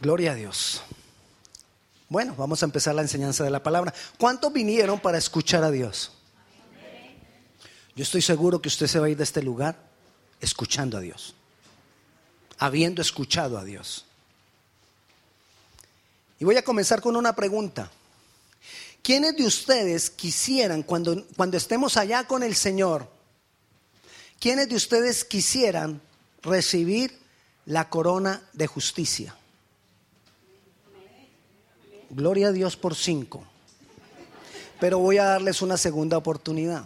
Gloria a Dios. Bueno, vamos a empezar la enseñanza de la palabra. ¿Cuántos vinieron para escuchar a Dios? Yo estoy seguro que usted se va a ir de este lugar escuchando a Dios, habiendo escuchado a Dios. Y voy a comenzar con una pregunta. ¿Quiénes de ustedes quisieran, cuando, cuando estemos allá con el Señor, quiénes de ustedes quisieran recibir la corona de justicia? Gloria a Dios por cinco. Pero voy a darles una segunda oportunidad.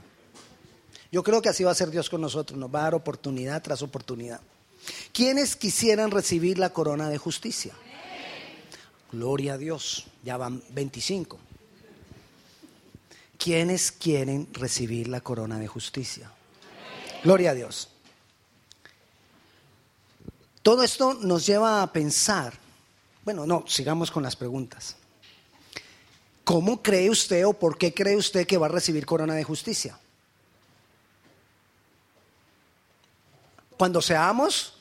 Yo creo que así va a ser Dios con nosotros, nos va a dar oportunidad tras oportunidad. ¿Quiénes quisieran recibir la corona de justicia? Gloria a Dios, ya van 25. ¿Quiénes quieren recibir la corona de justicia? Gloria a Dios. Todo esto nos lleva a pensar, bueno, no, sigamos con las preguntas. ¿Cómo cree usted o por qué cree usted que va a recibir corona de justicia? Cuando seamos,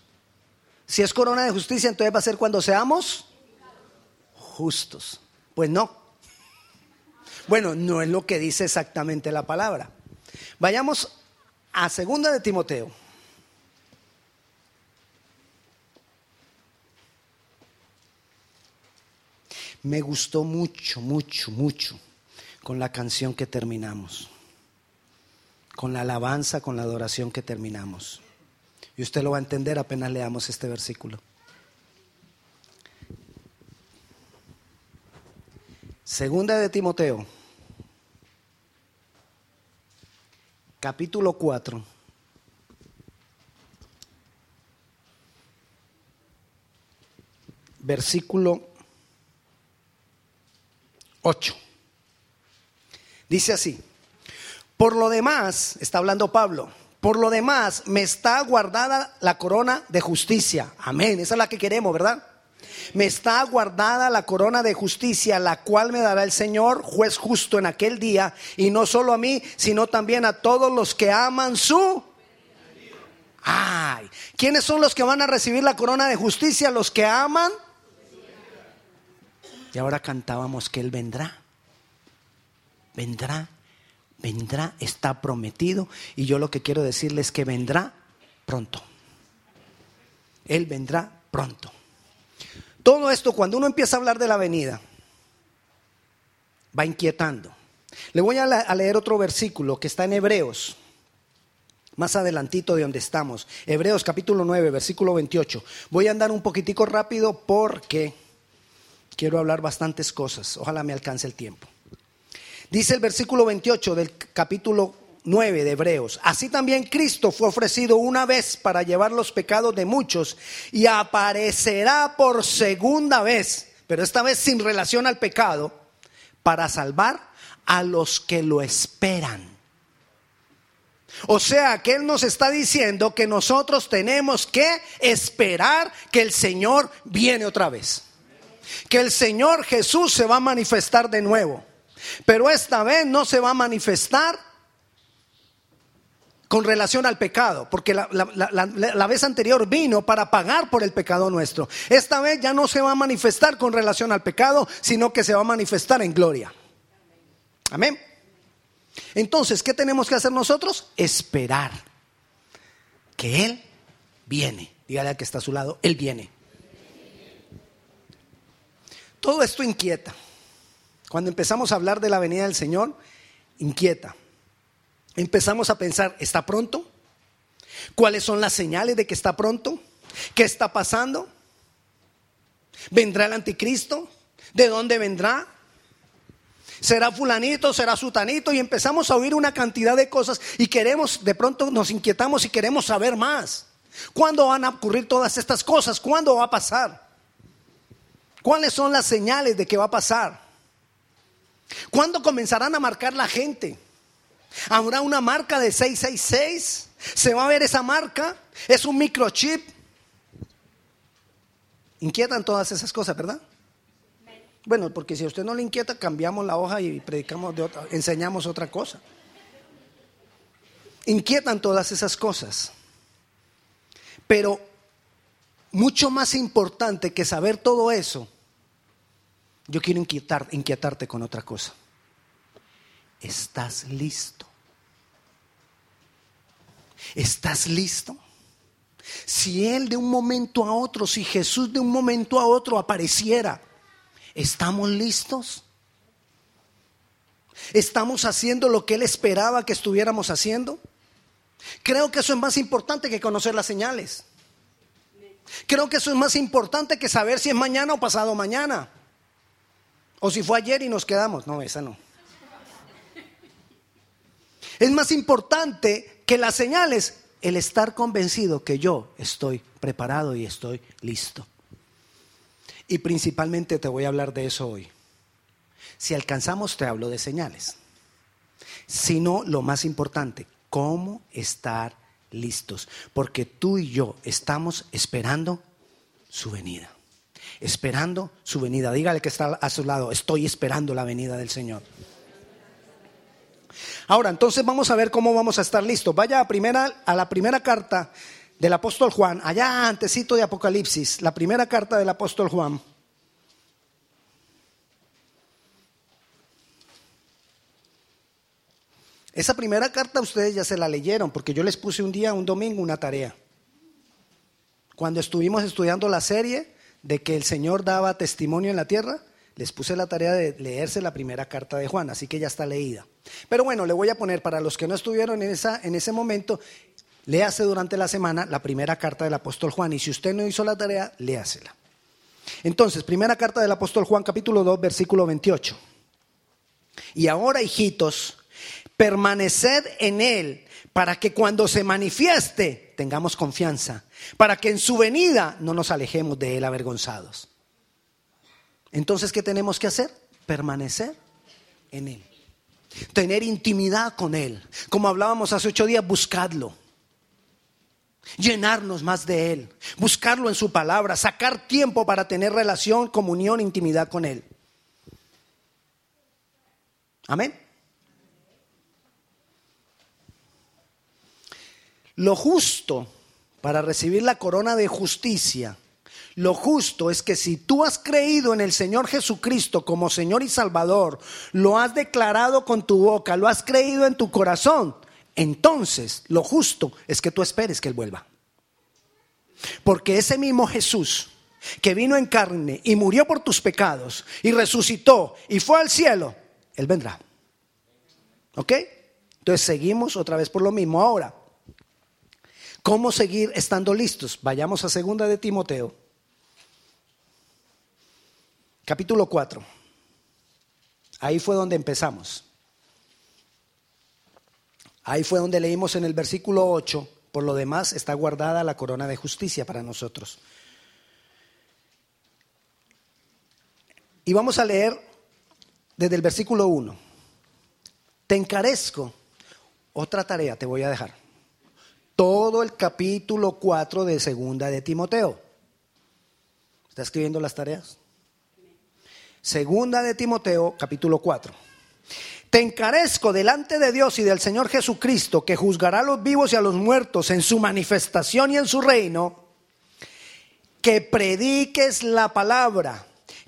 si es corona de justicia, entonces va a ser cuando seamos justos. Pues no. Bueno, no es lo que dice exactamente la palabra. Vayamos a segunda de Timoteo. Me gustó mucho, mucho, mucho con la canción que terminamos, con la alabanza, con la adoración que terminamos. Y usted lo va a entender apenas leamos este versículo. Segunda de Timoteo, capítulo 4. Versículo 8. Dice así, por lo demás, está hablando Pablo, por lo demás me está guardada la corona de justicia. Amén, esa es la que queremos, ¿verdad? Me está guardada la corona de justicia, la cual me dará el Señor, juez justo en aquel día, y no solo a mí, sino también a todos los que aman su... Ay, ¿quiénes son los que van a recibir la corona de justicia? Los que aman. Y ahora cantábamos que Él vendrá. Vendrá, vendrá, está prometido. Y yo lo que quiero decirles es que vendrá pronto. Él vendrá pronto. Todo esto, cuando uno empieza a hablar de la venida, va inquietando. Le voy a leer otro versículo que está en Hebreos, más adelantito de donde estamos. Hebreos capítulo 9, versículo 28. Voy a andar un poquitico rápido porque quiero hablar bastantes cosas. Ojalá me alcance el tiempo. Dice el versículo 28 del capítulo 9 de Hebreos. Así también Cristo fue ofrecido una vez para llevar los pecados de muchos y aparecerá por segunda vez, pero esta vez sin relación al pecado, para salvar a los que lo esperan. O sea que Él nos está diciendo que nosotros tenemos que esperar que el Señor viene otra vez. Que el Señor Jesús se va a manifestar de nuevo. Pero esta vez no se va a manifestar con relación al pecado, porque la, vez anterior vino para pagar por el pecado nuestro. Esta vez ya no se va a manifestar con relación al pecado, sino que se va a manifestar en gloria. Amén. Entonces, ¿qué tenemos que hacer nosotros? Esperar que Él viene. Dígale al que está a su lado, Él viene. Todo esto inquieta. Cuando empezamos a hablar de la venida del Señor, inquieta empezamos a pensar, ¿está pronto? ¿Cuáles son las señales de que está pronto? ¿Qué está pasando? ¿Vendrá el anticristo? ¿De dónde vendrá? ¿Será fulanito? ¿Será sutanito? Y empezamos a oír una cantidad de cosas y queremos, de pronto nos inquietamos y queremos saber más. ¿Cuándo van a ocurrir todas estas cosas? ¿Cuándo va a pasar? ¿Cuáles son las señales de que va a pasar? ¿Cuándo comenzarán a marcar la gente? Habrá una marca de 666. Se va a ver esa marca. Es un microchip. Inquietan todas esas cosas, ¿verdad? Bueno, porque si a usted no le inquieta, cambiamos la hoja y predicamos de otra, enseñamos otra cosa. Inquietan todas esas cosas. Pero mucho más importante que saber todo eso, yo quiero inquietar, inquietarte con otra cosa. ¿Estás listo? ¿Estás listo? Si Él de un momento a otro, si Jesús de un momento a otro apareciera, ¿estamos listos? ¿Estamos haciendo lo que Él esperaba que estuviéramos haciendo? Creo que eso es más importante que conocer las señales. Creo que eso es más importante que saber si es mañana o pasado mañana. O si fue ayer y nos quedamos. No, esa no. Es más importante que las señales el estar convencido que yo estoy preparado y estoy listo. Y principalmente te voy a hablar de eso hoy. Si alcanzamos, te hablo de señales. Sino lo más importante, cómo estar listos. Porque tú y yo estamos esperando su venida. Esperando su venida. Dígale que está a su lado, estoy esperando la venida del Señor. Ahora, entonces vamos a ver cómo vamos a estar listos. Vaya a, primera, a la primera carta del apóstol Juan, allá antesito de Apocalipsis, la primera carta del apóstol Juan. Esa primera carta ustedes ya se la leyeron, porque yo les puse un día, un domingo, una tarea. Cuando estuvimos estudiando la serie de que el Señor daba testimonio en la tierra, les puse la tarea de leerse la primera carta de Juan, así que ya está leída. Pero bueno, le voy a poner para los que no estuvieron en, esa, en ese momento, léase durante la semana la primera carta del apóstol Juan, y si usted no hizo la tarea, léasela. Entonces, primera carta del apóstol Juan, capítulo 2, versículo 28. Y ahora, hijitos, permaneced en Él para que cuando se manifieste tengamos confianza, para que en su venida no nos alejemos de Él avergonzados. Entonces, ¿qué tenemos que hacer? Permanecer en Él. Tener intimidad con Él. Como hablábamos hace ocho días, buscadlo. Llenarnos más de Él. Buscarlo en su palabra. Sacar tiempo para tener relación, comunión, intimidad con Él. Amén. Lo justo para recibir la corona de justicia, lo justo es que si tú has creído en el Señor Jesucristo como Señor y Salvador, lo has declarado con tu boca, lo has creído en tu corazón, entonces lo justo es que tú esperes que Él vuelva. Porque ese mismo Jesús que vino en carne y murió por tus pecados y resucitó y fue al cielo, Él vendrá. ¿Ok? Entonces seguimos otra vez por lo mismo ahora. ¿Cómo seguir estando listos? Vayamos a segunda de Timoteo. Capítulo 4. Ahí fue donde empezamos. Ahí fue donde leímos en el versículo 8, por lo demás está guardada la corona de justicia para nosotros. Y vamos a leer desde el versículo 1. Te encarezco, otra tarea te voy a dejar todo el capítulo 4 de Segunda de Timoteo. ¿Está escribiendo las tareas? Segunda de Timoteo, capítulo 4. Te encarezco delante de Dios y del Señor Jesucristo, que juzgará a los vivos y a los muertos en su manifestación y en su reino, que prediques la palabra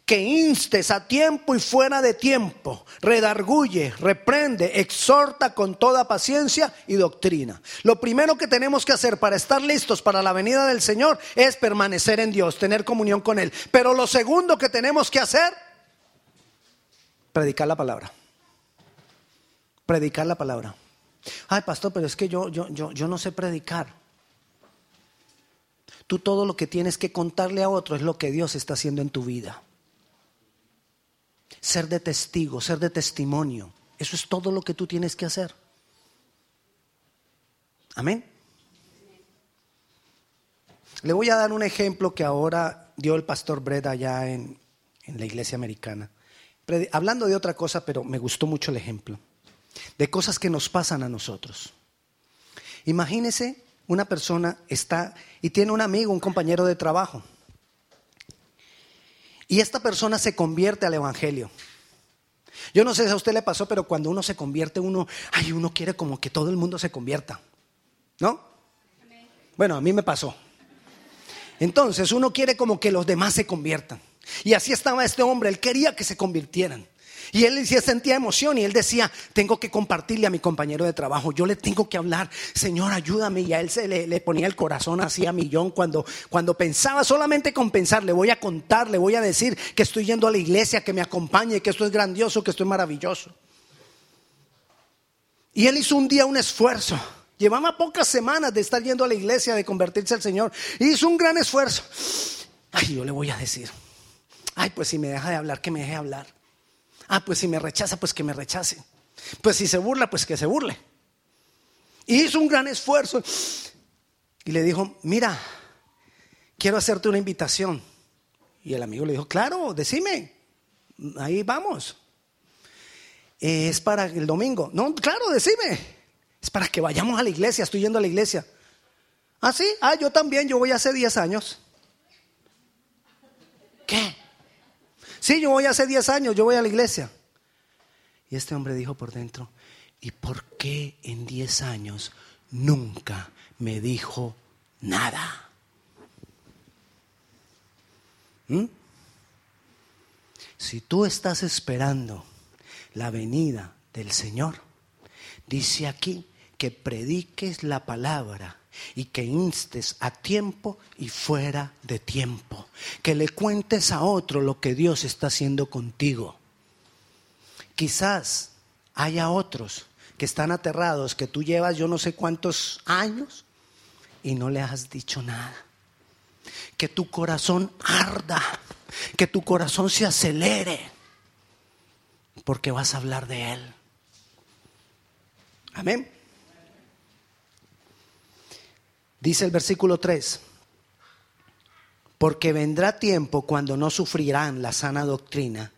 que instes a tiempo y fuera de tiempo, redarguye, reprende, exhorta con toda paciencia y doctrina. Lo primero que tenemos que hacer para estar listos para la venida del Señor es permanecer en Dios, tener comunión con Él. Pero lo segundo que tenemos que hacer, predicar la palabra. Predicar la palabra. Ay, pastor, pero es que yo, yo, yo, yo no sé predicar. Tú todo lo que tienes que contarle a otro es lo que Dios está haciendo en tu vida ser de testigo, ser de testimonio. Eso es todo lo que tú tienes que hacer. Amén. Le voy a dar un ejemplo que ahora dio el pastor Breda allá en, en la iglesia americana. Hablando de otra cosa, pero me gustó mucho el ejemplo. De cosas que nos pasan a nosotros. Imagínese una persona está y tiene un amigo, un compañero de trabajo y esta persona se convierte al Evangelio. Yo no sé si a usted le pasó, pero cuando uno se convierte, uno, ay, uno quiere como que todo el mundo se convierta. ¿No? Bueno, a mí me pasó. Entonces uno quiere como que los demás se conviertan. Y así estaba este hombre, él quería que se convirtieran. Y él sentía emoción y él decía, tengo que compartirle a mi compañero de trabajo, yo le tengo que hablar, Señor, ayúdame. Y a él se le, ponía el corazón así a millón cuando, cuando pensaba solamente con pensar, le voy a contar, le voy a decir que estoy yendo a la iglesia, que me acompañe, que esto es grandioso, que esto es maravilloso. Y él hizo un día un esfuerzo. Llevaba pocas semanas de estar yendo a la iglesia, de convertirse al Señor. Hizo un gran esfuerzo. Ay, yo le voy a decir. Ay, pues si me deja de hablar, que me deje hablar. Ah, pues si me rechaza, pues que me rechace. Pues si se burla, pues que se burle. Y hizo un gran esfuerzo. Y le dijo, mira, quiero hacerte una invitación. Y el amigo le dijo, claro, decime. Ahí vamos. Es para el domingo. No, claro, decime. Es para que vayamos a la iglesia. Estoy yendo a la iglesia. Ah, sí. Ah, yo también. Yo voy hace 10 años. ¿Qué? Sí, yo voy hace 10 años, yo voy a la iglesia. Y este hombre dijo por dentro, ¿y por qué en 10 años nunca me dijo nada? ¿Mm? Si tú estás esperando la venida del Señor, dice aquí que prediques la palabra y que instes a tiempo y fuera de tiempo. Que le cuentes a otro lo que Dios está haciendo contigo. Quizás haya otros que están aterrados, que tú llevas yo no sé cuántos años y no le has dicho nada. Que tu corazón arda, que tu corazón se acelere, porque vas a hablar de Él. Amén. Dice el versículo 3, porque vendrá tiempo cuando no sufrirán la sana doctrina,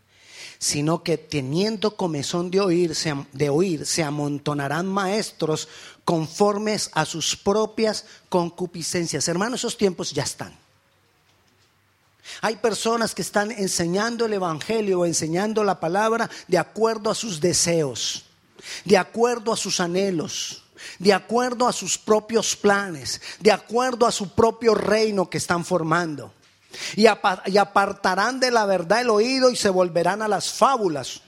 sino que teniendo comezón de oír, se, de oír, se amontonarán maestros conformes a sus propias concupiscencias. Hermanos, esos tiempos ya están. Hay personas que están enseñando el Evangelio enseñando la palabra de acuerdo a sus deseos, de acuerdo a sus anhelos de acuerdo a sus propios planes, de acuerdo a su propio reino que están formando. Y, apartarán de la verdad el oído y se volverán a las fábulas.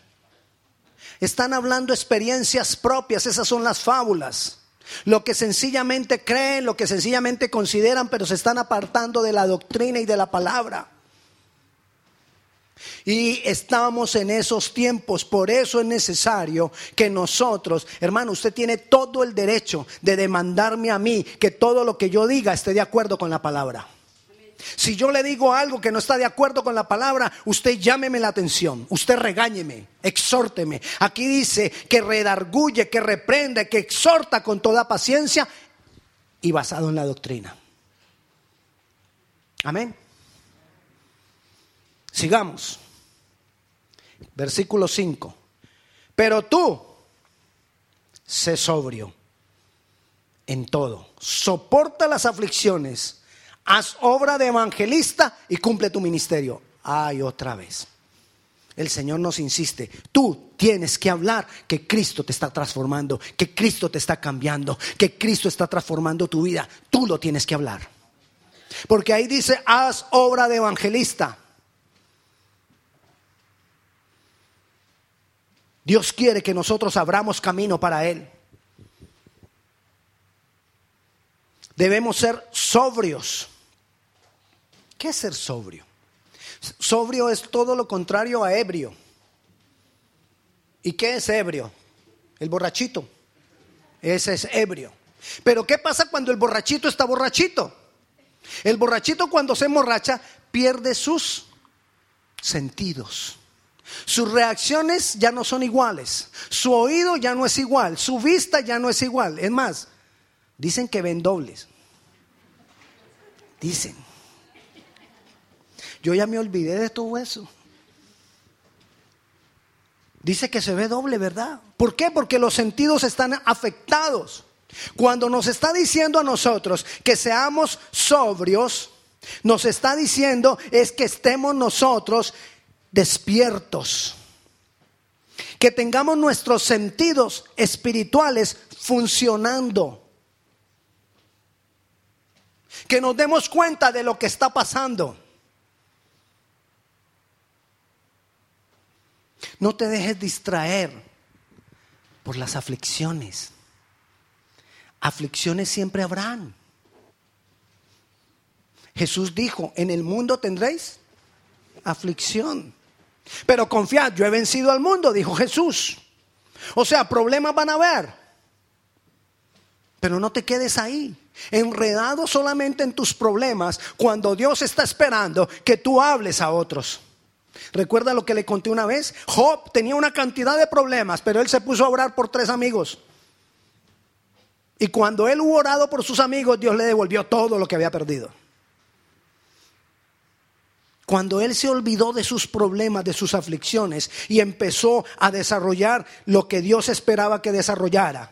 Están hablando experiencias propias, esas son las fábulas. Lo que sencillamente creen, lo que sencillamente consideran, pero se están apartando de la doctrina y de la palabra. Y estamos en esos tiempos, por eso es necesario que nosotros, hermano, usted tiene todo el derecho de demandarme a mí que todo lo que yo diga esté de acuerdo con la palabra. Si yo le digo algo que no está de acuerdo con la palabra, usted llámeme la atención, usted regáñeme, exhórteme. Aquí dice que redarguye, que reprende, que exhorta con toda paciencia y basado en la doctrina. Amén. Sigamos. Versículo 5. Pero tú, sé sobrio en todo. Soporta las aflicciones. Haz obra de evangelista y cumple tu ministerio. Ay, otra vez. El Señor nos insiste, tú tienes que hablar que Cristo te está transformando, que Cristo te está cambiando, que Cristo está transformando tu vida. Tú lo tienes que hablar. Porque ahí dice, haz obra de evangelista. Dios quiere que nosotros abramos camino para Él. Debemos ser sobrios. ¿Qué es ser sobrio? Sobrio es todo lo contrario a ebrio. ¿Y qué es ebrio? El borrachito. Ese es ebrio. Pero ¿qué pasa cuando el borrachito está borrachito? El borrachito cuando se emborracha pierde sus sentidos. Sus reacciones ya no son iguales. Su oído ya no es igual. Su vista ya no es igual. Es más, dicen que ven dobles. Dicen. Yo ya me olvidé de todo eso. Dice que se ve doble, ¿verdad? ¿Por qué? Porque los sentidos están afectados. Cuando nos está diciendo a nosotros que seamos sobrios, nos está diciendo es que estemos nosotros despiertos, que tengamos nuestros sentidos espirituales funcionando. que nos demos cuenta de lo que está pasando. No te dejes distraer por las aflicciones. Aflicciones siempre habrán. Jesús dijo, en el mundo tendréis aflicción. Pero confiad, yo he vencido al mundo, dijo Jesús. O sea, problemas van a haber. Pero no te quedes ahí, enredado solamente en tus problemas, cuando Dios está esperando que tú hables a otros. Recuerda lo que le conté una vez. Job tenía una cantidad de problemas, pero él se puso a orar por tres amigos. Y cuando él hubo orado por sus amigos, Dios le devolvió todo lo que había perdido. Cuando él se olvidó de sus problemas, de sus aflicciones y empezó a desarrollar lo que Dios esperaba que desarrollara.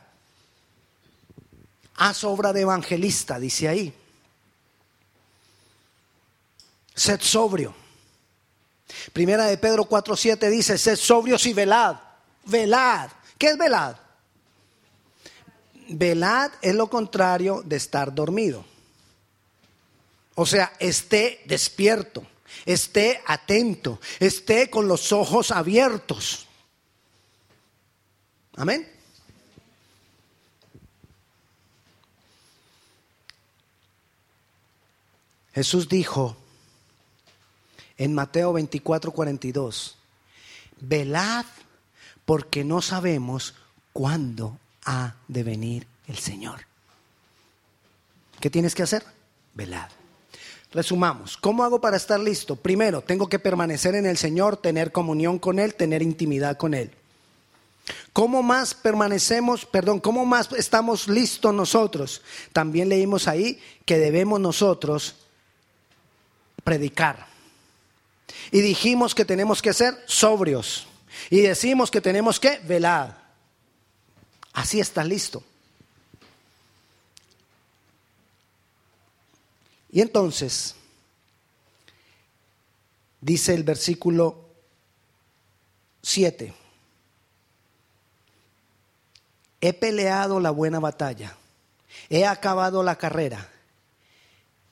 Haz obra de evangelista, dice ahí. Sed sobrio. Primera de Pedro 4:7 dice, sed sobrios y velad. Velad. ¿Qué es velad? Velad es lo contrario de estar dormido. O sea, esté despierto esté atento, esté con los ojos abiertos. Amén. Jesús dijo en Mateo 24, 42, velad porque no sabemos cuándo ha de venir el Señor. ¿Qué tienes que hacer? Velad. Resumamos, ¿cómo hago para estar listo? Primero, tengo que permanecer en el Señor, tener comunión con Él, tener intimidad con Él. ¿Cómo más permanecemos, perdón, cómo más estamos listos nosotros? También leímos ahí que debemos nosotros predicar. Y dijimos que tenemos que ser sobrios. Y decimos que tenemos que velar. Así está listo. Y entonces, dice el versículo 7, he peleado la buena batalla, he acabado la carrera,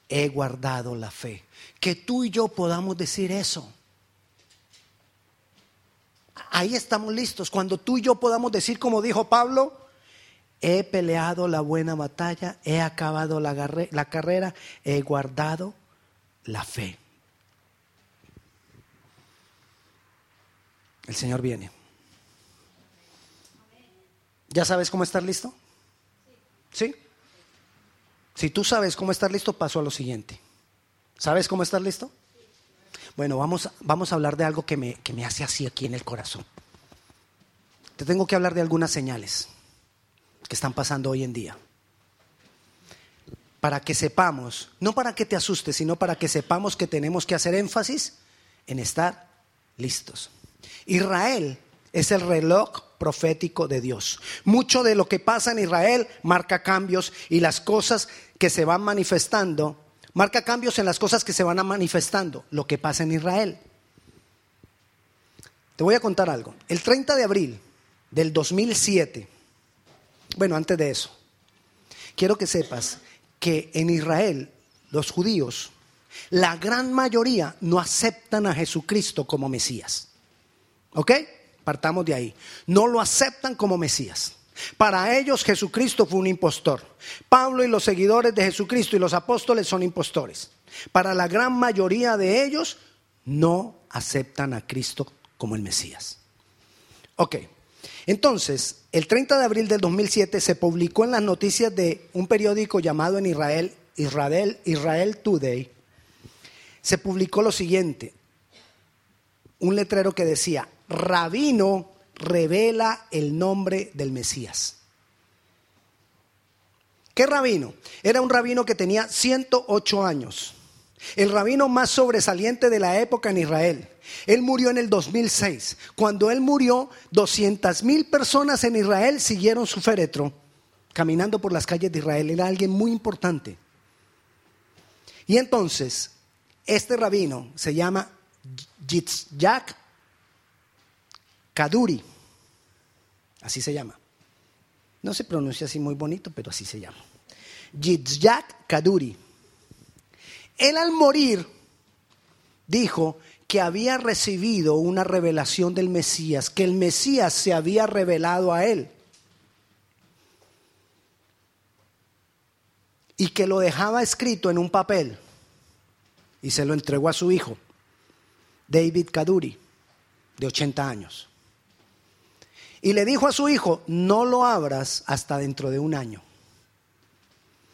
he guardado la fe. Que tú y yo podamos decir eso. Ahí estamos listos. Cuando tú y yo podamos decir, como dijo Pablo, he peleado la buena batalla, he acabado la, carrera, he guardado la fe. El Señor viene. ¿Ya sabes cómo estar listo? ¿Sí? Si tú sabes cómo estar listo, paso a lo siguiente. ¿Sabes cómo estar listo? Bueno, vamos, vamos a hablar de algo que me, que me hace así aquí en el corazón. Te tengo que hablar de algunas señales que están pasando hoy en día. Para que sepamos, no para que te asustes, sino para que sepamos que tenemos que hacer énfasis en estar listos. Israel es el reloj profético de Dios. Mucho de lo que pasa en Israel marca cambios y las cosas que se van manifestando, marca cambios en las cosas que se van manifestando, lo que pasa en Israel. Te voy a contar algo. El 30 de abril del 2007, bueno, antes de eso, quiero que sepas que en Israel los judíos, la gran mayoría no aceptan a Jesucristo como Mesías. ¿Ok? Partamos de ahí. No lo aceptan como Mesías. Para ellos Jesucristo fue un impostor. Pablo y los seguidores de Jesucristo y los apóstoles son impostores. Para la gran mayoría de ellos no aceptan a Cristo como el Mesías. Ok, entonces, el 30 de abril del 2007 se publicó en las noticias de un periódico llamado en Israel, Israel, Israel Today, se publicó lo siguiente, un letrero que decía, Rabino revela el nombre del Mesías. ¿Qué rabino? Era un rabino que tenía 108 años, el rabino más sobresaliente de la época en Israel. Él murió en el 2006. Cuando él murió, 200 mil personas en Israel siguieron su féretro caminando por las calles de Israel. Era alguien muy importante. Y entonces, este rabino se llama Yitzhak Kaduri. Así se llama. No se pronuncia así muy bonito, pero así se llama. Yitzhak Kaduri. Él al morir dijo que había recibido una revelación del Mesías, que el Mesías se había revelado a él. Y que lo dejaba escrito en un papel y se lo entregó a su hijo, David Kaduri, de 80 años. Y le dijo a su hijo, no lo abras hasta dentro de un año.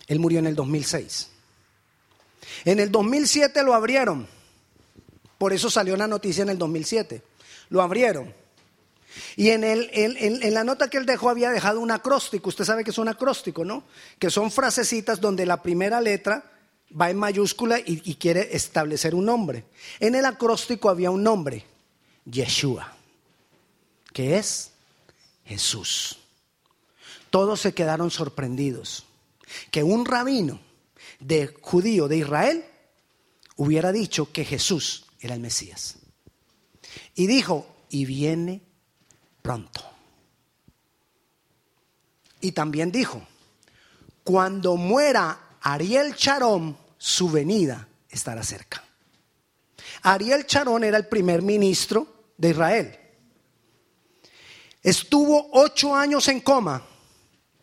Él murió en el 2006. En el 2007 lo abrieron. Por eso salió la noticia en el 2007. Lo abrieron. Y en, el, en, la nota que él dejó había dejado un acróstico. Usted sabe que es un acróstico, ¿no? Que son frasecitas donde la primera letra va en mayúscula y, y quiere establecer un nombre. En el acróstico había un nombre, Yeshua, que es Jesús. Todos se quedaron sorprendidos que un rabino de judío de Israel hubiera dicho que Jesús era el Mesías. Y dijo, y viene pronto. Y también dijo, cuando muera Ariel Charón, su venida estará cerca. Ariel Charón era el primer ministro de Israel. Estuvo ocho años en coma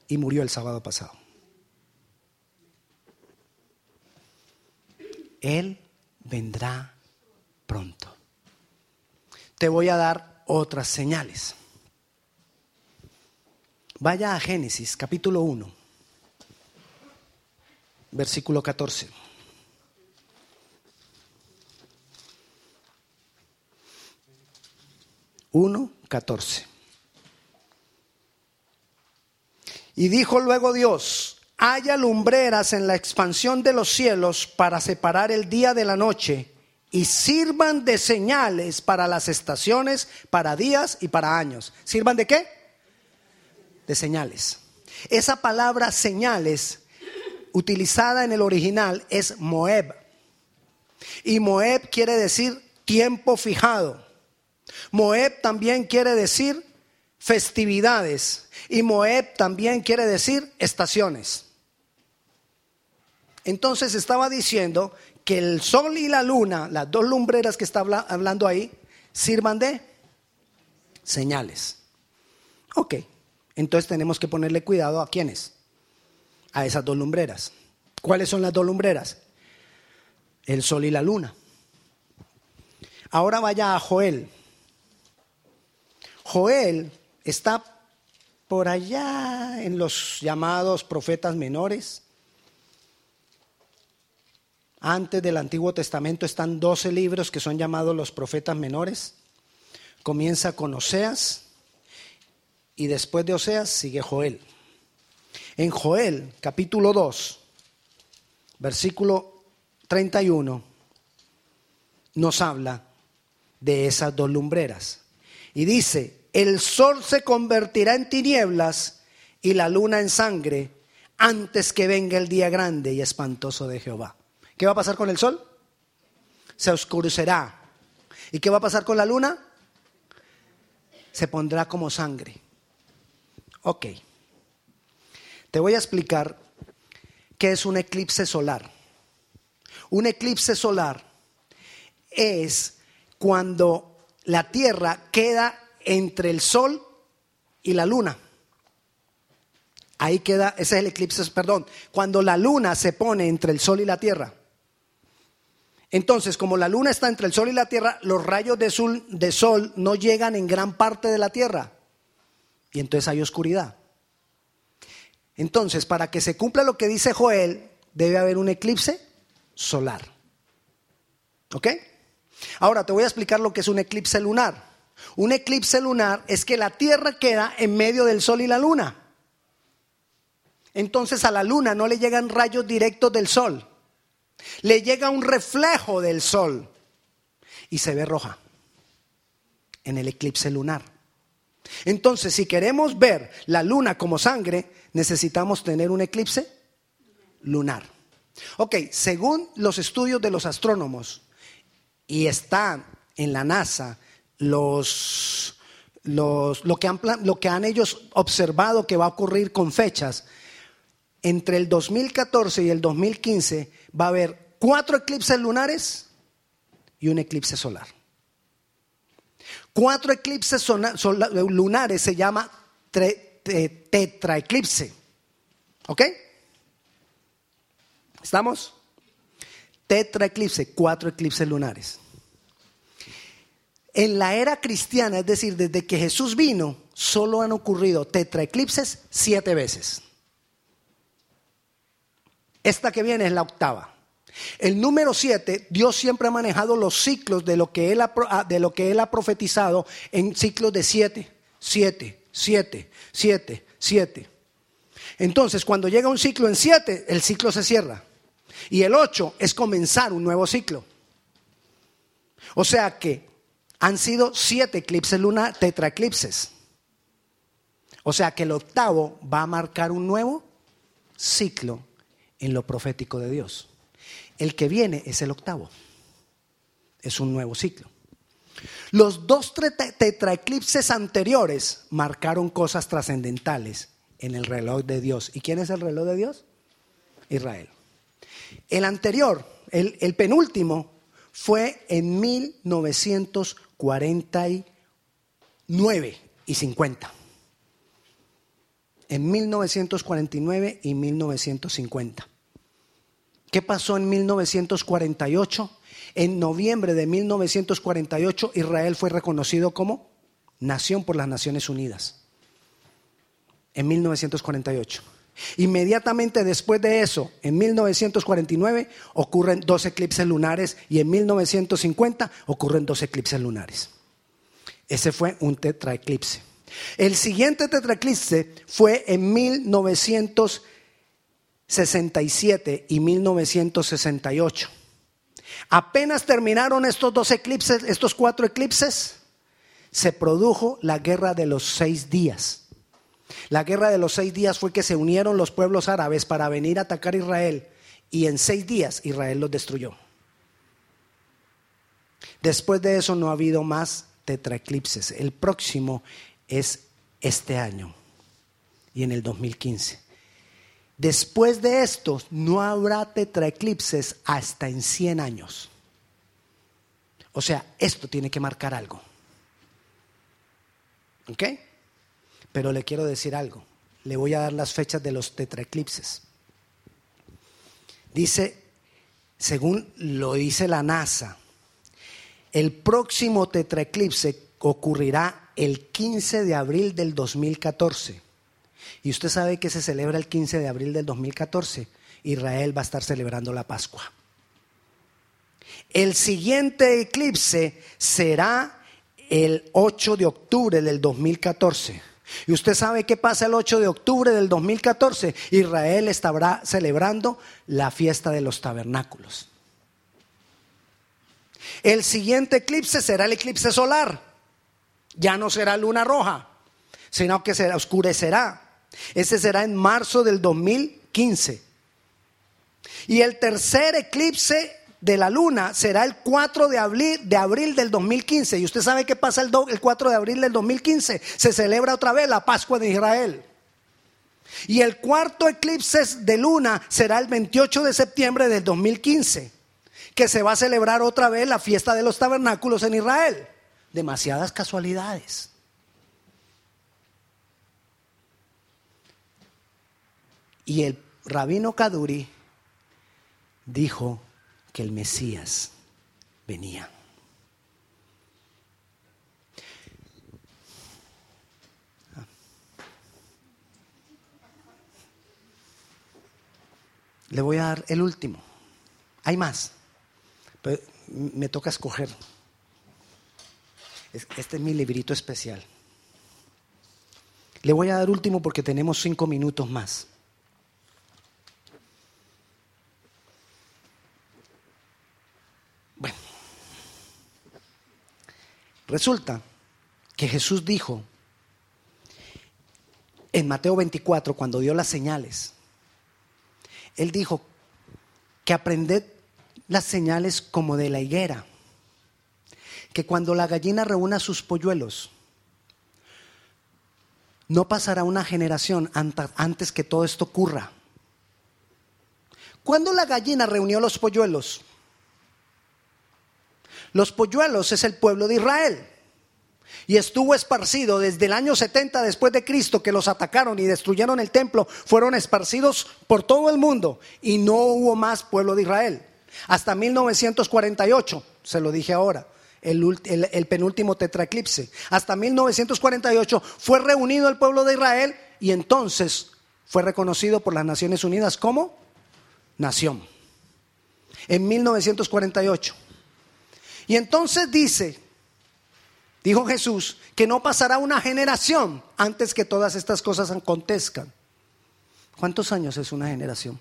y murió el sábado pasado. Él vendrá pronto. Te voy a dar otras señales. Vaya a Génesis capítulo 1, versículo 14. Uno, catorce. Y dijo luego Dios, haya lumbreras en la expansión de los cielos para separar el día de la noche y sirvan de señales para las estaciones, para días y para años. ¿Sirvan de qué? De señales. Esa palabra señales utilizada en el original es Moeb. Y Moeb quiere decir tiempo fijado. Moeb también quiere decir festividades. Y Moeb también quiere decir estaciones. Entonces estaba diciendo que el sol y la luna, las dos lumbreras que está hablando ahí, sirvan de señales. Ok, entonces tenemos que ponerle cuidado a quiénes, a esas dos lumbreras. ¿Cuáles son las dos lumbreras? El sol y la luna. Ahora vaya a Joel. Joel está por allá en los llamados profetas menores antes del Antiguo Testamento están 12 libros que son llamados los profetas menores. Comienza con Oseas y después de Oseas sigue Joel. En Joel, capítulo 2, versículo 31, nos habla de esas dos lumbreras. Y dice, el sol se convertirá en tinieblas y la luna en sangre antes que venga el día grande y espantoso de Jehová. ¿Qué va a pasar con el sol? Se oscurecerá. ¿Y qué va a pasar con la luna? Se pondrá como sangre. Ok. Te voy a explicar qué es un eclipse solar. Un eclipse solar es cuando la Tierra queda entre el Sol y la Luna. Ahí queda, ese es el eclipse, perdón, cuando la Luna se pone entre el Sol y la Tierra. Entonces, como la luna está entre el sol y la tierra, los rayos de sol, no llegan en gran parte de la tierra. Y entonces hay oscuridad. Entonces, para que se cumpla lo que dice Joel, debe haber un eclipse solar. ¿Ok? Ahora te voy a explicar lo que es un eclipse lunar. Un eclipse lunar es que la Tierra queda en medio del Sol y la Luna. Entonces a la Luna no le llegan rayos directos del Sol le llega un reflejo del sol y se ve roja en el eclipse lunar. Entonces, si queremos ver la luna como sangre, necesitamos tener un eclipse lunar. Ok, según los estudios de los astrónomos, y están en la NASA los, los, lo, que han, lo que han ellos observado que va a ocurrir con fechas, entre el 2014 y el 2015 va a haber cuatro eclipses lunares y un eclipse solar. Cuatro eclipses lunares se llama tetraeclipse. ¿Ok? ¿Estamos? Tetraeclipse, cuatro eclipses lunares. En la era cristiana, es decir, desde que Jesús vino, solo han ocurrido tetraeclipses siete veces. Esta que viene es la octava. El número siete, Dios siempre ha manejado los ciclos de lo que Él ha, ah, de lo que él ha profetizado en ciclos de siete, siete, siete, siete, siete. Entonces, cuando llega un ciclo en siete, el ciclo se cierra. Y el ocho es comenzar un nuevo ciclo. O sea que han sido siete eclipses lunares, tetraeclipses. O sea que el octavo va a marcar un nuevo ciclo en lo profético de Dios. El que viene es el octavo. Es un nuevo ciclo. Los dos tetraeclipses anteriores marcaron cosas trascendentales en el reloj de Dios. ¿Y quién es el reloj de Dios? Israel. El anterior, el, el penúltimo, fue en 1949 y 50 en 1949 y 1950. ¿Qué pasó en 1948? En noviembre de 1948 Israel fue reconocido como nación por las Naciones Unidas. En 1948. Inmediatamente después de eso, en 1949 ocurren dos eclipses lunares y en 1950 ocurren dos eclipses lunares. Ese fue un tetraeclipse. El siguiente tetraeclipse fue en 1967 y 1968. Apenas terminaron estos dos eclipses, estos cuatro eclipses, se produjo la guerra de los seis días. La guerra de los seis días fue que se unieron los pueblos árabes para venir a atacar a Israel y en seis días Israel los destruyó. Después de eso no ha habido más tetraeclipses. El próximo es este año y en el 2015. Después de esto, no habrá tetraeclipses hasta en 100 años. O sea, esto tiene que marcar algo. ¿Ok? Pero le quiero decir algo. Le voy a dar las fechas de los tetraeclipses. Dice, según lo dice la NASA, el próximo tetraeclipse ocurrirá el 15 de abril del 2014. Y usted sabe que se celebra el 15 de abril del 2014. Israel va a estar celebrando la Pascua. El siguiente eclipse será el 8 de octubre del 2014. Y usted sabe qué pasa el 8 de octubre del 2014. Israel estará celebrando la fiesta de los tabernáculos. El siguiente eclipse será el eclipse solar ya no será luna roja, sino que se oscurecerá. Ese será en marzo del 2015. Y el tercer eclipse de la luna será el 4 de abril, de abril del 2015. ¿Y usted sabe qué pasa el, el 4 de abril del 2015? Se celebra otra vez la Pascua de Israel. Y el cuarto eclipse de luna será el 28 de septiembre del 2015, que se va a celebrar otra vez la fiesta de los tabernáculos en Israel demasiadas casualidades. Y el rabino Kaduri dijo que el Mesías venía. Le voy a dar el último. Hay más, me toca escoger. Este es mi librito especial. Le voy a dar último porque tenemos cinco minutos más. Bueno, resulta que Jesús dijo en Mateo 24, cuando dio las señales, Él dijo que aprended las señales como de la higuera que cuando la gallina reúna sus polluelos, no pasará una generación antes que todo esto ocurra. ¿Cuándo la gallina reunió los polluelos? Los polluelos es el pueblo de Israel. Y estuvo esparcido desde el año 70 después de Cristo que los atacaron y destruyeron el templo. Fueron esparcidos por todo el mundo y no hubo más pueblo de Israel. Hasta 1948, se lo dije ahora, el, penúltimo tetraclipse. Hasta 1948 fue reunido el pueblo de Israel y entonces fue reconocido por las Naciones Unidas como nación. En 1948. Y entonces dice, dijo Jesús, que no pasará una generación antes que todas estas cosas acontezcan. ¿Cuántos años es una generación?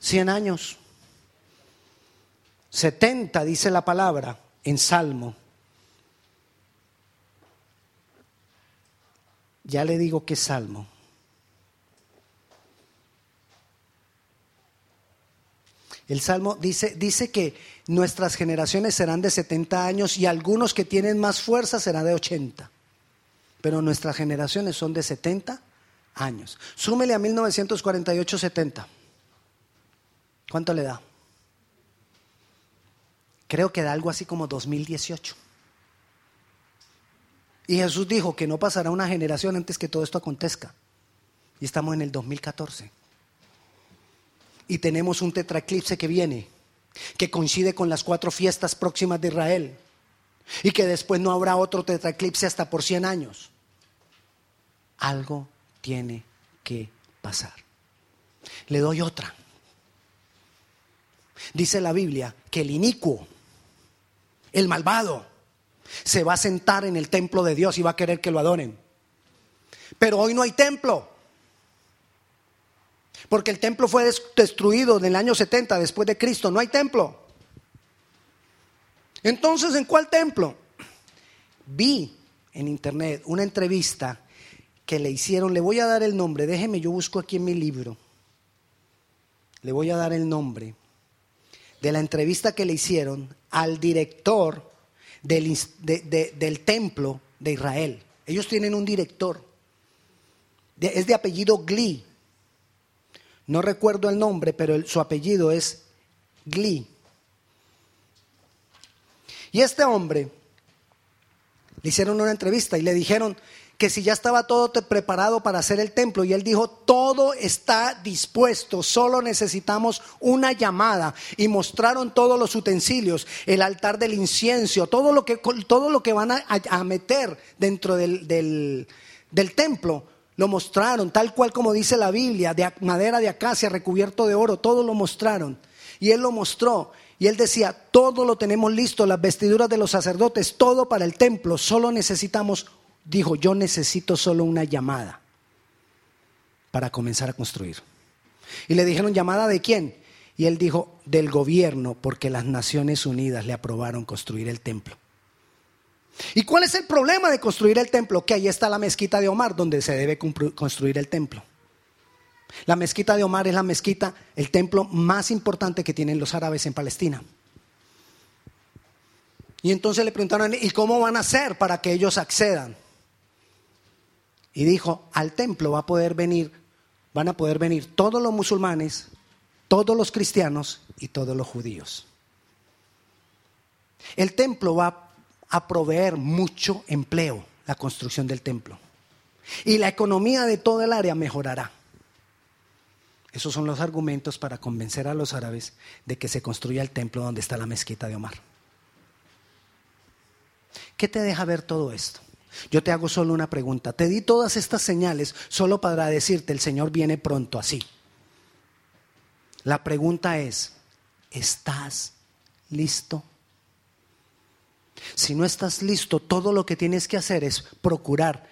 Cien años. 70 dice la palabra en Salmo. Ya le digo que Salmo. El Salmo dice, dice que nuestras generaciones serán de 70 años y algunos que tienen más fuerza serán de 80. Pero nuestras generaciones son de 70 años. Súmele a 1948, 70. ¿Cuánto le da? Creo que da algo así como 2018. Y Jesús dijo que no pasará una generación antes que todo esto acontezca. Y estamos en el 2014. Y tenemos un tetraclipse que viene, que coincide con las cuatro fiestas próximas de Israel. Y que después no habrá otro tetraclipse hasta por 100 años. Algo tiene que pasar. Le doy otra. Dice la Biblia que el inicuo, el malvado, se va a sentar en el templo de Dios y va a querer que lo adoren. Pero hoy no hay templo. Porque el templo fue destruido en el año 70 después de Cristo. No hay templo. Entonces, ¿en cuál templo? Vi en internet una entrevista que le hicieron. Le voy a dar el nombre. Déjeme, yo busco aquí en mi libro. Le voy a dar el nombre de la entrevista que le hicieron al director del, del templo de Israel. Ellos tienen un director. es de apellido Glee. No recuerdo el nombre, pero su apellido es Glee. Y este hombre le hicieron una entrevista y le dijeron, que si ya estaba todo preparado para hacer el templo y él dijo, todo está dispuesto, solo necesitamos una llamada y mostraron todos los utensilios, el altar del incienso, todo lo que, todo lo que van a, meter dentro del, del templo. Lo mostraron, tal cual como dice la Biblia, de madera de acacia recubierto de oro, todo lo mostraron. Y él lo mostró. Y él decía, todo lo tenemos listo, las vestiduras de los sacerdotes, todo para el templo, solo necesitamos dijo, yo necesito solo una llamada para comenzar a construir. Y le dijeron, ¿llamada de quién? Y él dijo, del gobierno, porque las Naciones Unidas le aprobaron construir el templo. ¿Y cuál es el problema de construir el templo? Que ahí está la mezquita de Omar, donde se debe construir el templo. La mezquita de Omar es la mezquita, el templo más importante que tienen los árabes en Palestina. Y entonces le preguntaron, ¿y cómo van a hacer para que ellos accedan? Y dijo, al templo va a poder venir, van a poder venir todos los musulmanes, todos los cristianos y todos los judíos. El templo va a proveer mucho empleo, la construcción del templo. Y la economía de todo el área mejorará. Esos son los argumentos para convencer a los árabes de que se construya el templo donde está la mezquita de Omar. ¿Qué te deja ver todo esto? Yo te hago solo una pregunta. Te di todas estas señales solo para decirte el Señor viene pronto así. La pregunta es, ¿estás listo? Si no estás listo, todo lo que tienes que hacer es procurar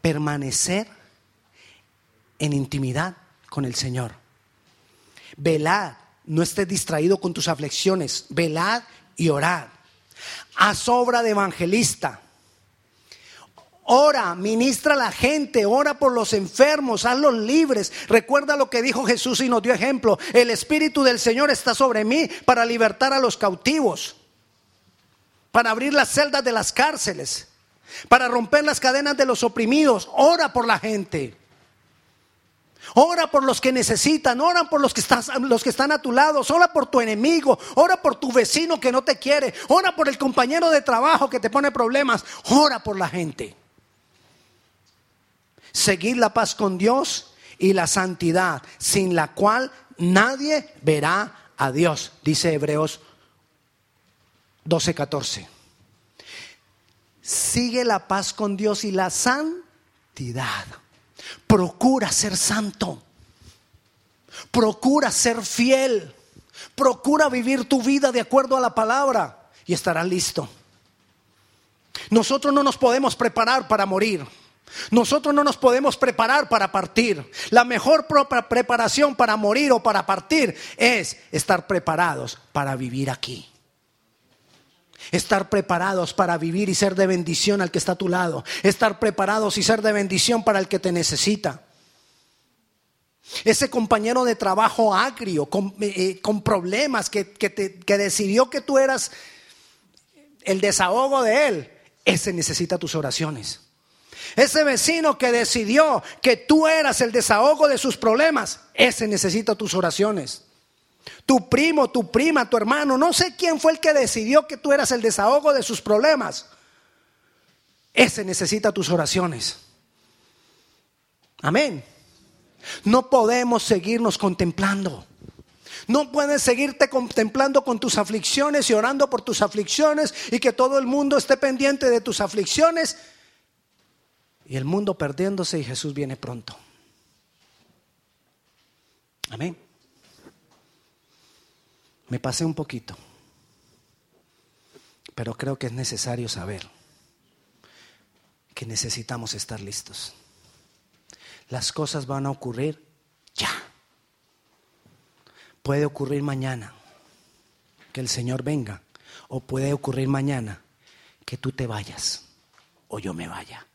permanecer en intimidad con el Señor. Velad, no estés distraído con tus aflicciones, velad y orad. Haz obra de evangelista. Ora, ministra a la gente, ora por los enfermos, hazlos libres. Recuerda lo que dijo Jesús y nos dio ejemplo. El Espíritu del Señor está sobre mí para libertar a los cautivos, para abrir las celdas de las cárceles, para romper las cadenas de los oprimidos. Ora por la gente. Ora por los que necesitan, ora por los que, los que están a tu lado, ora por tu enemigo, ora por tu vecino que no te quiere, ora por el compañero de trabajo que te pone problemas, ora por la gente. Seguir la paz con Dios y la santidad, sin la cual nadie verá a Dios, dice Hebreos 12:14. Sigue la paz con Dios y la santidad. Procura ser santo. Procura ser fiel. Procura vivir tu vida de acuerdo a la palabra y estarás listo. Nosotros no nos podemos preparar para morir. Nosotros no nos podemos preparar para partir. La mejor preparación para morir o para partir es estar preparados para vivir aquí. Estar preparados para vivir y ser de bendición al que está a tu lado. Estar preparados y ser de bendición para el que te necesita. Ese compañero de trabajo agrio, con, eh, eh, problemas, que, que decidió que tú eras el desahogo de él, ese necesita tus oraciones. Ese vecino que decidió que tú eras el desahogo de sus problemas, ese necesita tus oraciones. Tu primo, tu prima, tu hermano, no sé quién fue el que decidió que tú eras el desahogo de sus problemas. Ese necesita tus oraciones. Amén. No podemos seguirnos contemplando. No puedes seguirte contemplando con tus aflicciones y orando por tus aflicciones y que todo el mundo esté pendiente de tus aflicciones y el mundo perdiéndose y Jesús viene pronto. Amén. Me pasé un poquito, pero creo que es necesario saber que necesitamos estar listos. Las cosas van a ocurrir ya. Puede ocurrir mañana que el Señor venga o puede ocurrir mañana que tú te vayas o yo me vaya.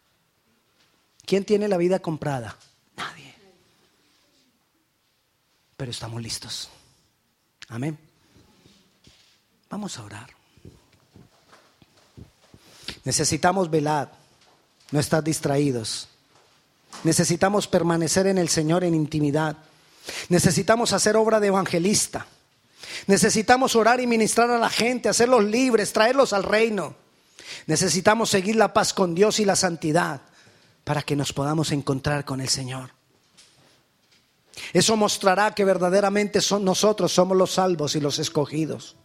¿Quién tiene la vida comprada? Nadie. Pero estamos listos. Amén. Vamos a orar. Necesitamos velar, no estar distraídos. Necesitamos permanecer en el Señor en intimidad. Necesitamos hacer obra de evangelista. Necesitamos orar y ministrar a la gente, hacerlos libres, traerlos al reino. Necesitamos seguir la paz con Dios y la santidad para que nos podamos encontrar con el Señor. Eso mostrará que verdaderamente son nosotros somos los salvos y los escogidos.